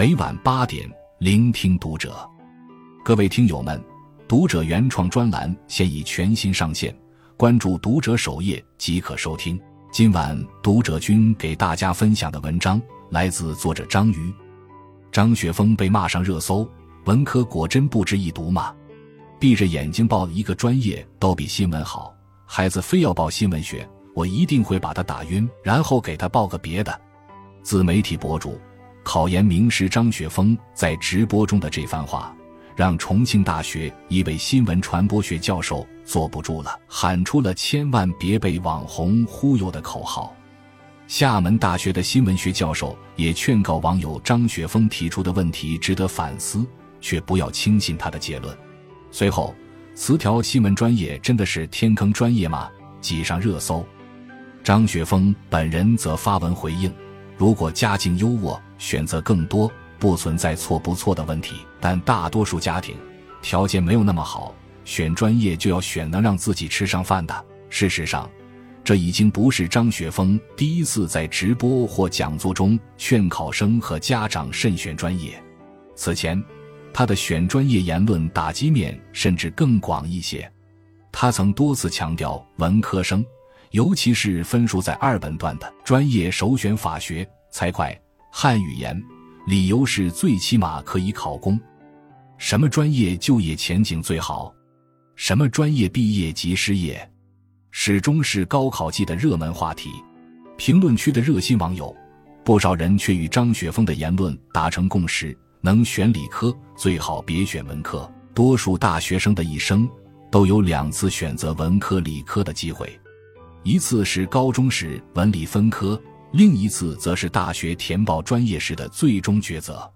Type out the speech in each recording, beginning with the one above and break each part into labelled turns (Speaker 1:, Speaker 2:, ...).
Speaker 1: 每晚八点，聆听读者。各位听友们，读者原创专栏现已全新上线，关注读者首页即可收听。今晚读者君给大家分享的文章来自作者张瑜。张雪峰被骂上热搜，文科果真不值一读吗？闭着眼睛报一个专业都比新闻好，孩子非要报新闻学，我一定会把他打晕，然后给他报个别的。自媒体博主、考研名师张雪峰在直播中的这番话，让重庆大学一位新闻传播学教授坐不住了，喊出了“千万别被网红忽悠”的口号。厦门大学的新闻学教授也劝告网友：张雪峰提出的问题值得反思，却不要轻信他的结论。随后，词条新闻专业真的是天坑专业吗？挤上热搜。张雪峰本人则发文回应。如果家境优渥，选择更多，不存在错不错的问题。但大多数家庭条件没有那么好，选专业就要选能让自己吃上饭的。事实上，这已经不是张雪峰第一次在直播或讲座中劝考生和家长慎选专业。此前，他的选专业言论打击面甚至更广一些。他曾多次强调，文科生。尤其是分数在二本段的专业，首选法学、财会、汉语言，理由是最起码可以考公。什么专业就业前景最好？什么专业毕业即失业？始终是高考季的热门话题。评论区的热心网友，不少人却与张雪峰的言论达成共识：能选理科最好别选文科。多数大学生的一生都有两次选择文科、理科的机会。一次是高中时文理分科，另一次则是大学填报专业时的最终抉择。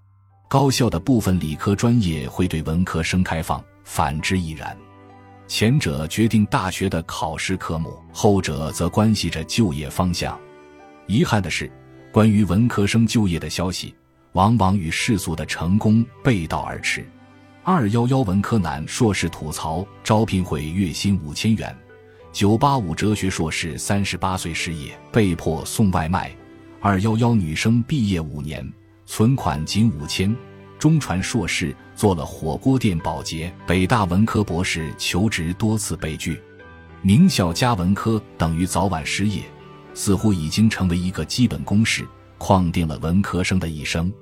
Speaker 1: 高校的部分理科专业会对文科生开放，反之亦然。前者决定大学的考试科目，后者则关系着就业方向。遗憾的是，关于文科生就业的消息，往往与世俗的成功背道而驰。二幺幺文科男硕士吐槽招聘会月薪五千元。九八五哲学硕士三十八岁失业，被迫送外卖。二幺幺女生毕业五年，存款仅五千。中传硕士做了火锅店保洁。北大文科博士求职多次被拒。名校加文科等于早晚失业，似乎已经成为一个基本公式，框定了文科生的一生。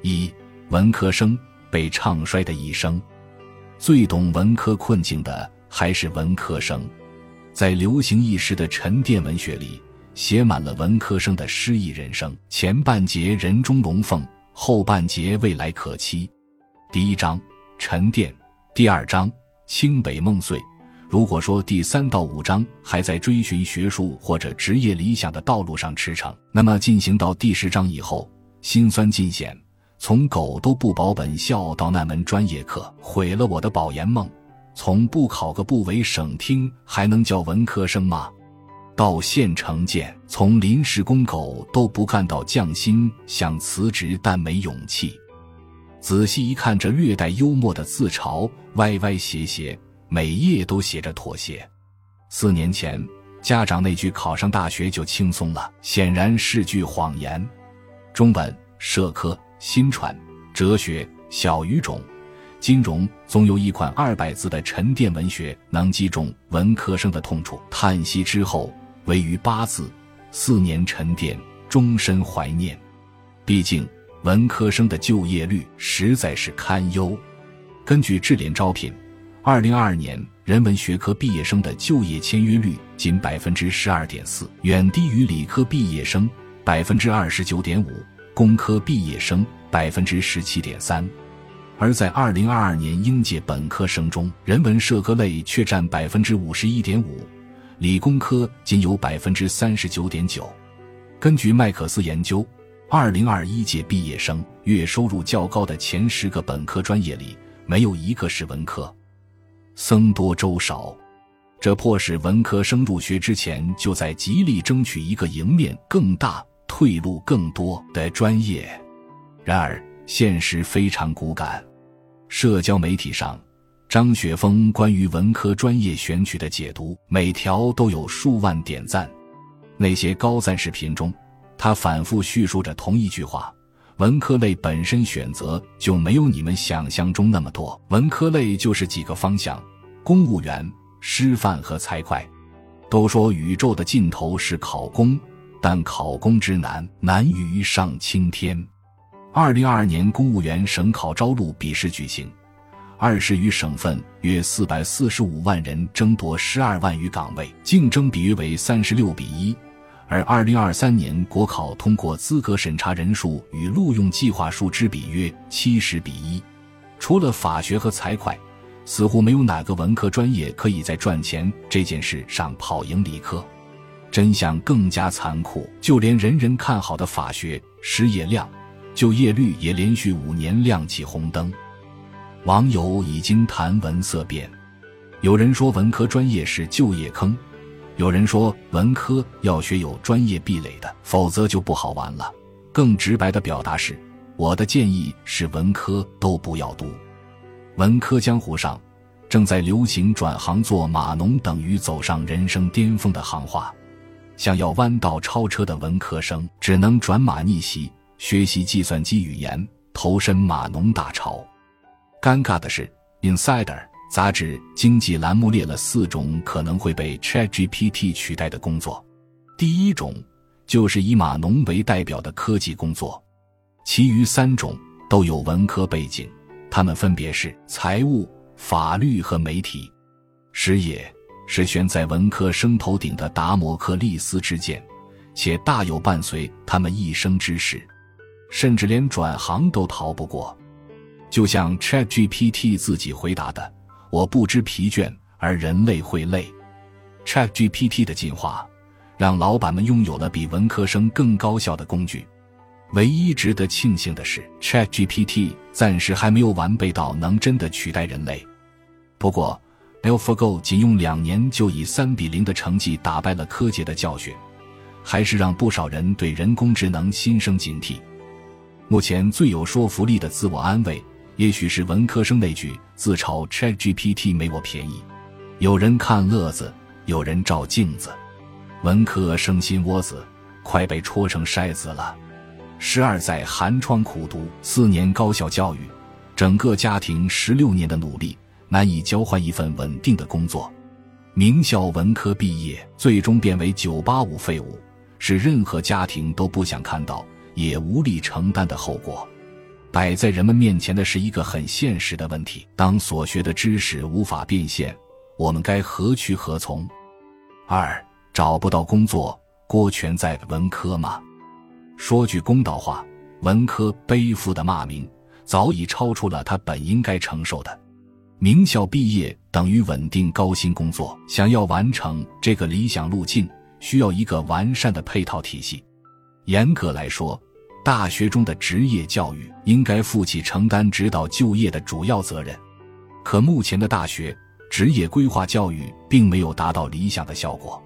Speaker 1: 一文科生被唱衰的一生，最懂文科困境的还是文科生。在流行一时的沉淀文学里，写满了文科生的诗意人生。前半节人中龙凤，后半节未来可期。第一章沉淀，第二章清北梦碎。如果说第三到五章还在追寻学术或者职业理想的道路上驰骋，那么进行到第十章以后，心酸尽显。从狗都不保本校到那门专业课，毁了我的保研梦。从不考个部委省厅还能叫文科生吗？到县城建，从临时工狗都不干到降薪，想辞职但没勇气。仔细一看，这略带幽默的自嘲，歪歪斜斜，每页都写着妥协。四年前，家长那句考上大学就轻松了，显然是句谎言。中文、社科、新传、哲学、小语种。金融总有一款二百字的沉淀文学能击中文科生的痛处。叹息之后，唯余八字：四年沉淀，终身怀念。毕竟文科生的就业率实在是堪忧。根据智联招聘，二零二二年人文学科毕业生的就业签约率仅百分之十二点四，远低于理科毕业生百分之二十九点五，工科毕业生百分之十七点三。而在二零二二年应届本科生中，人文社科类却占百分之五十一点五，理工科仅有百分之三十九点九。根据麦克斯研究，二零二一届毕业生月收入较高的前十个本科专业里，没有一个是文科，僧多粥少，这迫使文科生入学之前就在极力争取一个赢面更大、退路更多的专业。然而，现实非常骨感。社交媒体上，张雪峰关于文科专业选取的解读，每条都有数万点赞。那些高赞视频中，他反复叙述着同一句话：文科类本身选择就没有你们想象中那么多，文科类就是几个方向：公务员、师范和财会。都说宇宙的尽头是考公，但考公之难，难于上青天。二零二二年公务员省考招录笔试举行，二十余省份约四百四十五万人争夺十二万余岗位，竞争比约为三十六比一。而二零二三年国考通过资格审查人数与录用计划数之比约七十比一。除了法学和财会，似乎没有哪个文科专业可以在赚钱这件事上跑赢理科。真相更加残酷，就连人人看好的法学，失业量。就业率也连续五年亮起红灯，网友已经谈文色变。有人说文科专业是就业坑，有人说文科要学有专业壁垒的，否则就不好玩了。更直白的表达是，我的建议是文科都不要读。文科江湖上正在流行转行做码农等于走上人生巅峰的行话，想要弯道超车的文科生只能转码逆袭。学习计算机语言，投身码农大潮。尴尬的是，《Insider》杂志经济栏目列了四种可能会被 ChatGPT 取代的工作。第一种就是以码农为代表的科技工作，其余三种都有文科背景，他们分别是财务、法律和媒体。失业是悬在文科生头顶的达摩克利斯之剑，且大有伴随他们一生之事。甚至连转行都逃不过，就像 ChatGPT 自己回答的：“我不知疲倦，而人类会累。” ChatGPT 的进化，让老板们拥有了比文科生更高效的工具。唯一值得庆幸的是，ChatGPT 暂时还没有完备到能真的取代人类。不过，AlphaGo 仅用两年就以三比零的成绩打败了柯洁的教训，还是让不少人对人工智能心生警惕。目前最有说服力的自我安慰，也许是文科生那句自嘲：“ChatGPT 没我便宜。”有人看乐子，有人照镜子。文科生心窝子快被戳成筛子了。十二载寒窗苦读，四年高校教育，整个家庭十六年的努力，难以交换一份稳定的工作。名校文科毕业，最终变为九八五废物，是任何家庭都不想看到。也无力承担的后果，摆在人们面前的是一个很现实的问题：当所学的知识无法变现，我们该何去何从？二找不到工作，锅全在文科吗？说句公道话，文科背负的骂名早已超出了他本应该承受的。名校毕业等于稳定高薪工作，想要完成这个理想路径，需要一个完善的配套体系。严格来说，大学中的职业教育应该负起承担指导就业的主要责任。可目前的大学职业规划教育并没有达到理想的效果。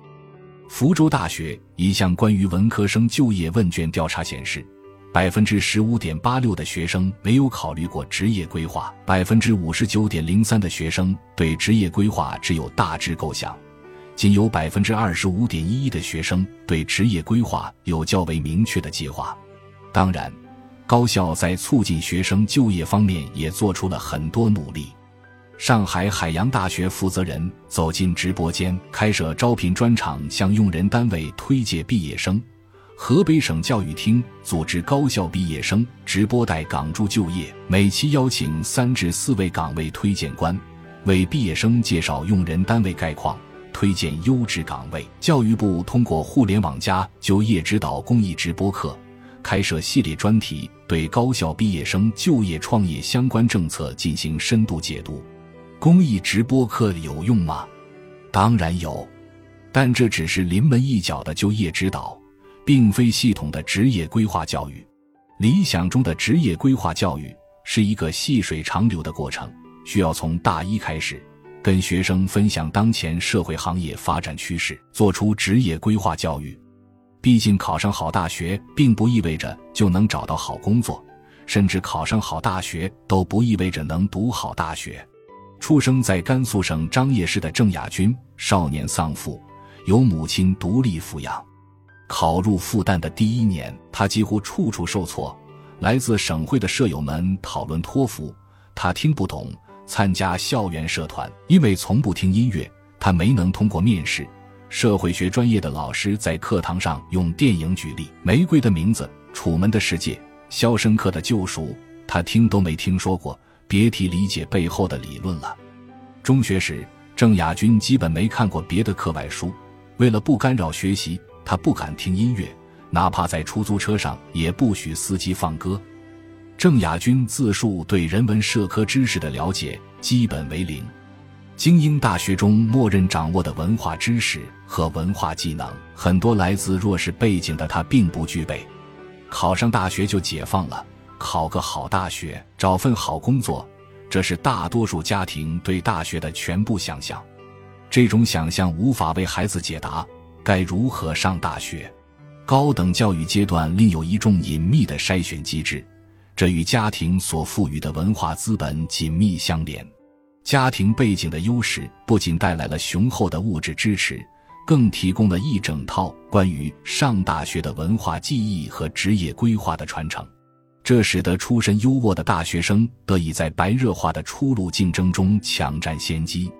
Speaker 1: 福州大学一项关于文科生就业问卷调查显示，百分之十五点八六的学生没有考虑过职业规划，百分之五十九点零三的学生对职业规划只有大致构想。仅有百分之二十五点一一的学生对职业规划有较为明确的计划。当然，高校在促进学生就业方面也做出了很多努力。上海海洋大学负责人走进直播间，开设招聘专场，向用人单位推介毕业生。河北省教育厅组织高校毕业生直播带岗助就业，每期邀请三至四位岗位推荐官，为毕业生介绍用人单位概况。推荐优质岗位。教育部通过“互联网加”就业指导公益直播课，开设系列专题，对高校毕业生就业创业相关政策进行深度解读。公益直播课有用吗？当然有，但这只是临门一脚的就业指导，并非系统的职业规划教育。理想中的职业规划教育是一个细水长流的过程，需要从大一开始。跟学生分享当前社会行业发展趋势，做出职业规划教育。毕竟考上好大学并不意味着就能找到好工作，甚至考上好大学都不意味着能读好大学。出生在甘肃省张掖市的郑亚军，少年丧父，由母亲独立抚养。考入复旦的第一年，他几乎处处受挫，来自省会的舍友们讨论托福，他听不懂；参加校园社团，因为从不听音乐，他没能通过面试。社会学专业的老师在课堂上用电影举例，《玫瑰的名字》《楚门的世界》《肖申克的救赎》，他听都没听说过，别提理解背后的理论了。中学时，郑亚军基本没看过别的课外书，为了不干扰学习，他不敢听音乐，哪怕在出租车上也不许司机放歌。郑亚军自述对人文社科知识的了解基本为零。精英大学中默认掌握的文化知识和文化技能，很多来自弱势背景的他并不具备。考上大学就解放了，考个好大学，找份好工作，这是大多数家庭对大学的全部想象。这种想象无法为孩子解答该如何上大学。高等教育阶段另有一种隐秘的筛选机制，这与家庭所赋予的文化资本紧密相连。家庭背景的优势不仅带来了雄厚的物质支持，更提供了一整套关于上大学的文化记忆和职业规划的传承。这使得出身优渥的大学生得以在白热化的出路竞争中抢占先机。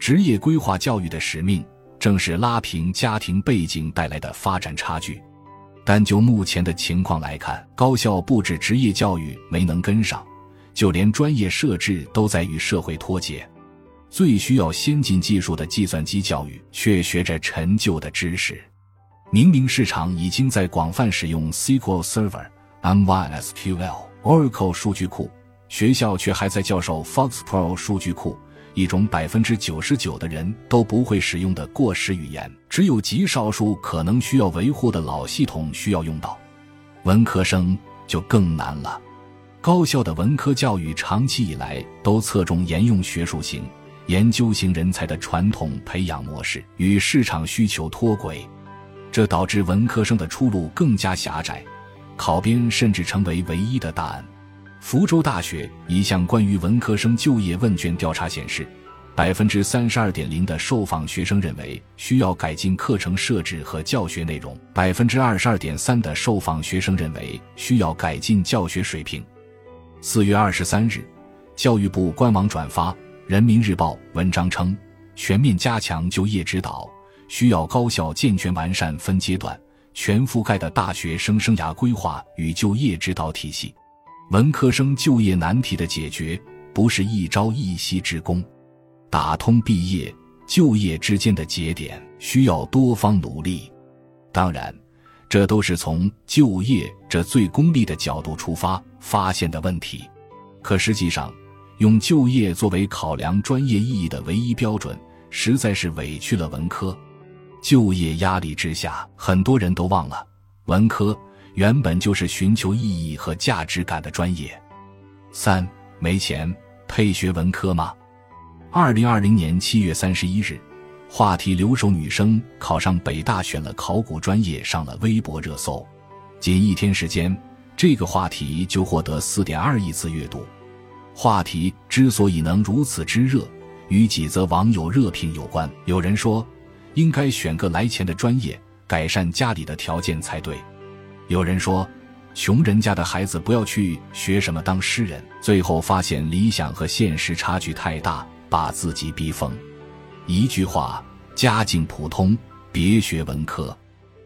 Speaker 1: 职业规划教育的使命正是拉平家庭背景带来的发展差距。但就目前的情况来看，高校布置职业教育没能跟上。就连专业设置都在与社会脱节，最需要先进技术的计算机教育却学着陈旧的知识。明明市场已经在广泛使用 SQL Server、MySQL、Oracle 数据库，学校却还在教授 FoxPro 数据库，一种百分之九十九的人都不会使用的过时语言。只有极少数可能需要维护的老系统需要用到，文科生就更难了。高校的文科教育长期以来都侧重沿用学术型、研究型人才的传统培养模式，与市场需求脱轨，这导致文科生的出路更加狭窄，考编甚至成为唯一的答案。福州大学一项关于文科生就业问卷调查显示，百分之三十二点零的受访学生认为需要改进课程设置和教学内容，百分之二十二点三的受访学生认为需要改进教学水平。四月二十三日，教育部官网转发《人民日报》文章称，全面加强就业指导，需要高校健全完善分阶段、全覆盖的大学生生涯规划与就业指导体系。文科生就业难题的解决，不是一朝一夕之功，打通毕业就业之间的节点，需要多方努力。当然。这都是从就业这最功利的角度出发发现的问题，可实际上，用就业作为考量专业意义的唯一标准，实在是委屈了文科。就业压力之下，很多人都忘了，文科原本就是寻求意义和价值感的专业。三没钱配学文科吗？二零二零年七月三十一日。话题“留守女生考上北大选了考古专业”上了微博热搜，仅一天时间，这个话题就获得四点二亿次阅读。话题之所以能如此之热，与几则网友热评有关。有人说，应该选个来钱的专业，改善家里的条件才对；有人说，穷人家的孩子不要去学什么当诗人，最后发现理想和现实差距太大，把自己逼疯。一句话，家境普通别学文科。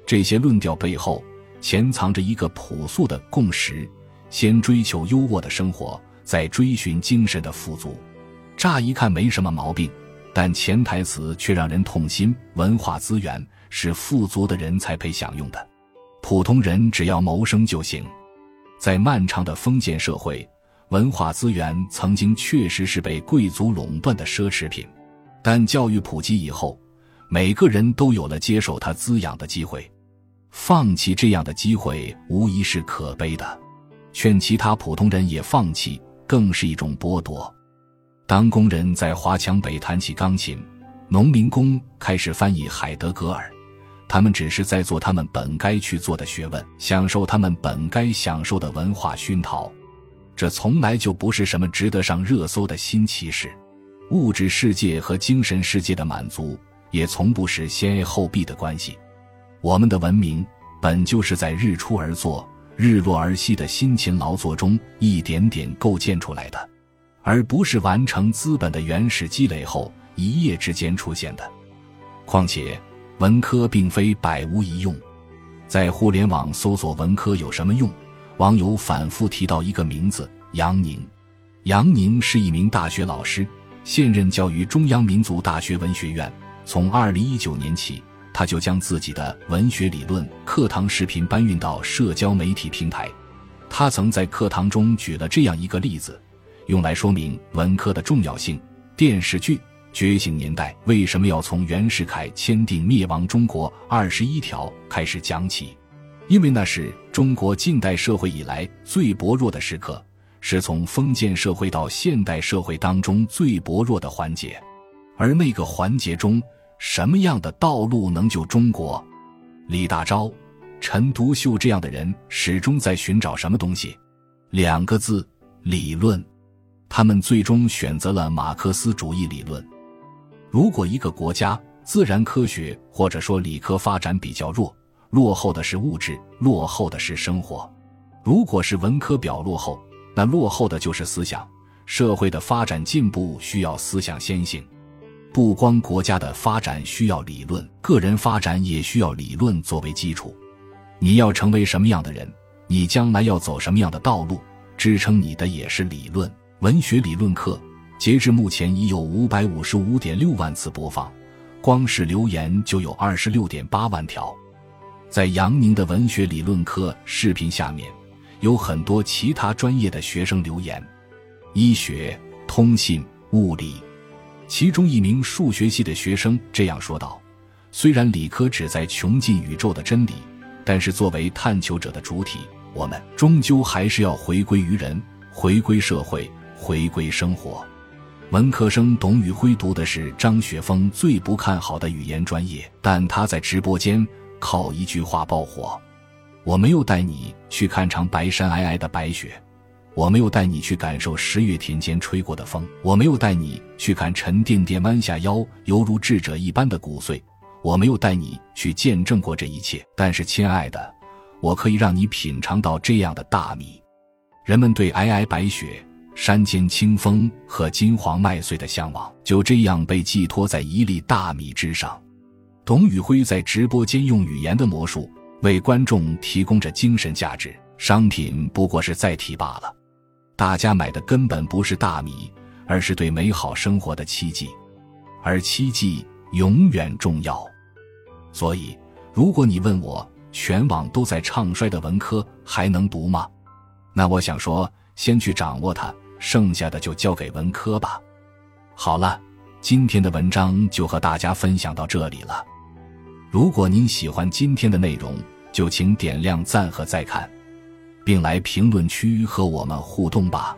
Speaker 1: 这些论调背后潜藏着一个朴素的共识：先追求优渥的生活，在追寻精神的富足。乍一看没什么毛病，但潜台词却让人痛心。文化资源是富足的人才配享用的，普通人只要谋生就行。在漫长的封建社会，文化资源曾经确实是被贵族垄断的奢侈品。但教育普及以后，每个人都有了接受它滋养的机会。放弃这样的机会，无疑是可悲的。劝其他普通人也放弃，更是一种剥夺。当工人在华强北弹起钢琴，农民工开始翻译海德格尔，他们只是在做他们本该去做的学问，享受他们本该享受的文化熏陶。这从来就不是什么值得上热搜的新奇事。物质世界和精神世界的满足，也从不是先 A 后 B 的关系。我们的文明本就是在日出而作、日落而息的辛勤劳作中一点点构建出来的，而不是完成资本的原始积累后一夜之间出现的。况且，文科并非百无一用。在互联网搜索“文科有什么用”，网友反复提到一个名字：杨宁。杨宁是一名大学老师，现任教于中央民族大学文学院。从二零一九年起，他就将自己的文学理论课堂视频搬运到社交媒体平台。他曾在课堂中举了这样一个例子，用来说明文科的重要性：电视剧《觉醒年代》为什么要从袁世凯签订灭亡中国二十一条开始讲起？因为那是中国近代社会以来最薄弱的时刻，是从封建社会到现代社会当中最薄弱的环节。而那个环节中，什么样的道路能救中国？李大钊、陈独秀这样的人始终在寻找什么东西？两个字：理论。他们最终选择了马克思主义理论。如果一个国家自然科学或者说理科发展比较弱，落后的是物质，落后的是生活；如果是文科表落后，那落后的就是思想。社会的发展进步需要思想先行。不光国家的发展需要理论，个人发展也需要理论作为基础。你要成为什么样的人，你将来要走什么样的道路，支撑你的也是理论。文学理论课，截至目前已有五百五十五点六万次播放，光是留言就有二十六点八万条。在杨宁的文学理论课视频下面，有很多其他专业的学生留言，医学、通信、物理。其中一名数学系的学生这样说道：“虽然理科旨在穷尽宇宙的真理，但是作为探求者的主体，我们终究还是要回归于人，回归社会，回归生活。”文科生董宇辉读的是张雪峰最不看好的语言专业，但他在直播间靠一句话爆火：“我没有带你去看场白山皑皑的白雪。”我没有带你去感受十月田间吹过的风，我没有带你去看沉甸甸弯下腰犹如智者一般的骨髓，我没有带你去见证过这一切。但是，亲爱的，我可以让你品尝到这样的大米。人们对皑皑白雪、山间清风和金黄麦穗的向往，就这样被寄托在一粒大米之上。董宇辉在直播间用语言的魔术为观众提供着精神价值，商品不过是载体罢了。大家买的根本不是大米，而是对美好生活的期冀，而期冀永远重要。所以，如果你问我全网都在唱衰的文科还能读吗？那我想说，先去掌握它，剩下的就交给文科吧。好了，今天的文章就和大家分享到这里了。如果您喜欢今天的内容，就请点亮赞和再看。并来评论区和我们互动吧。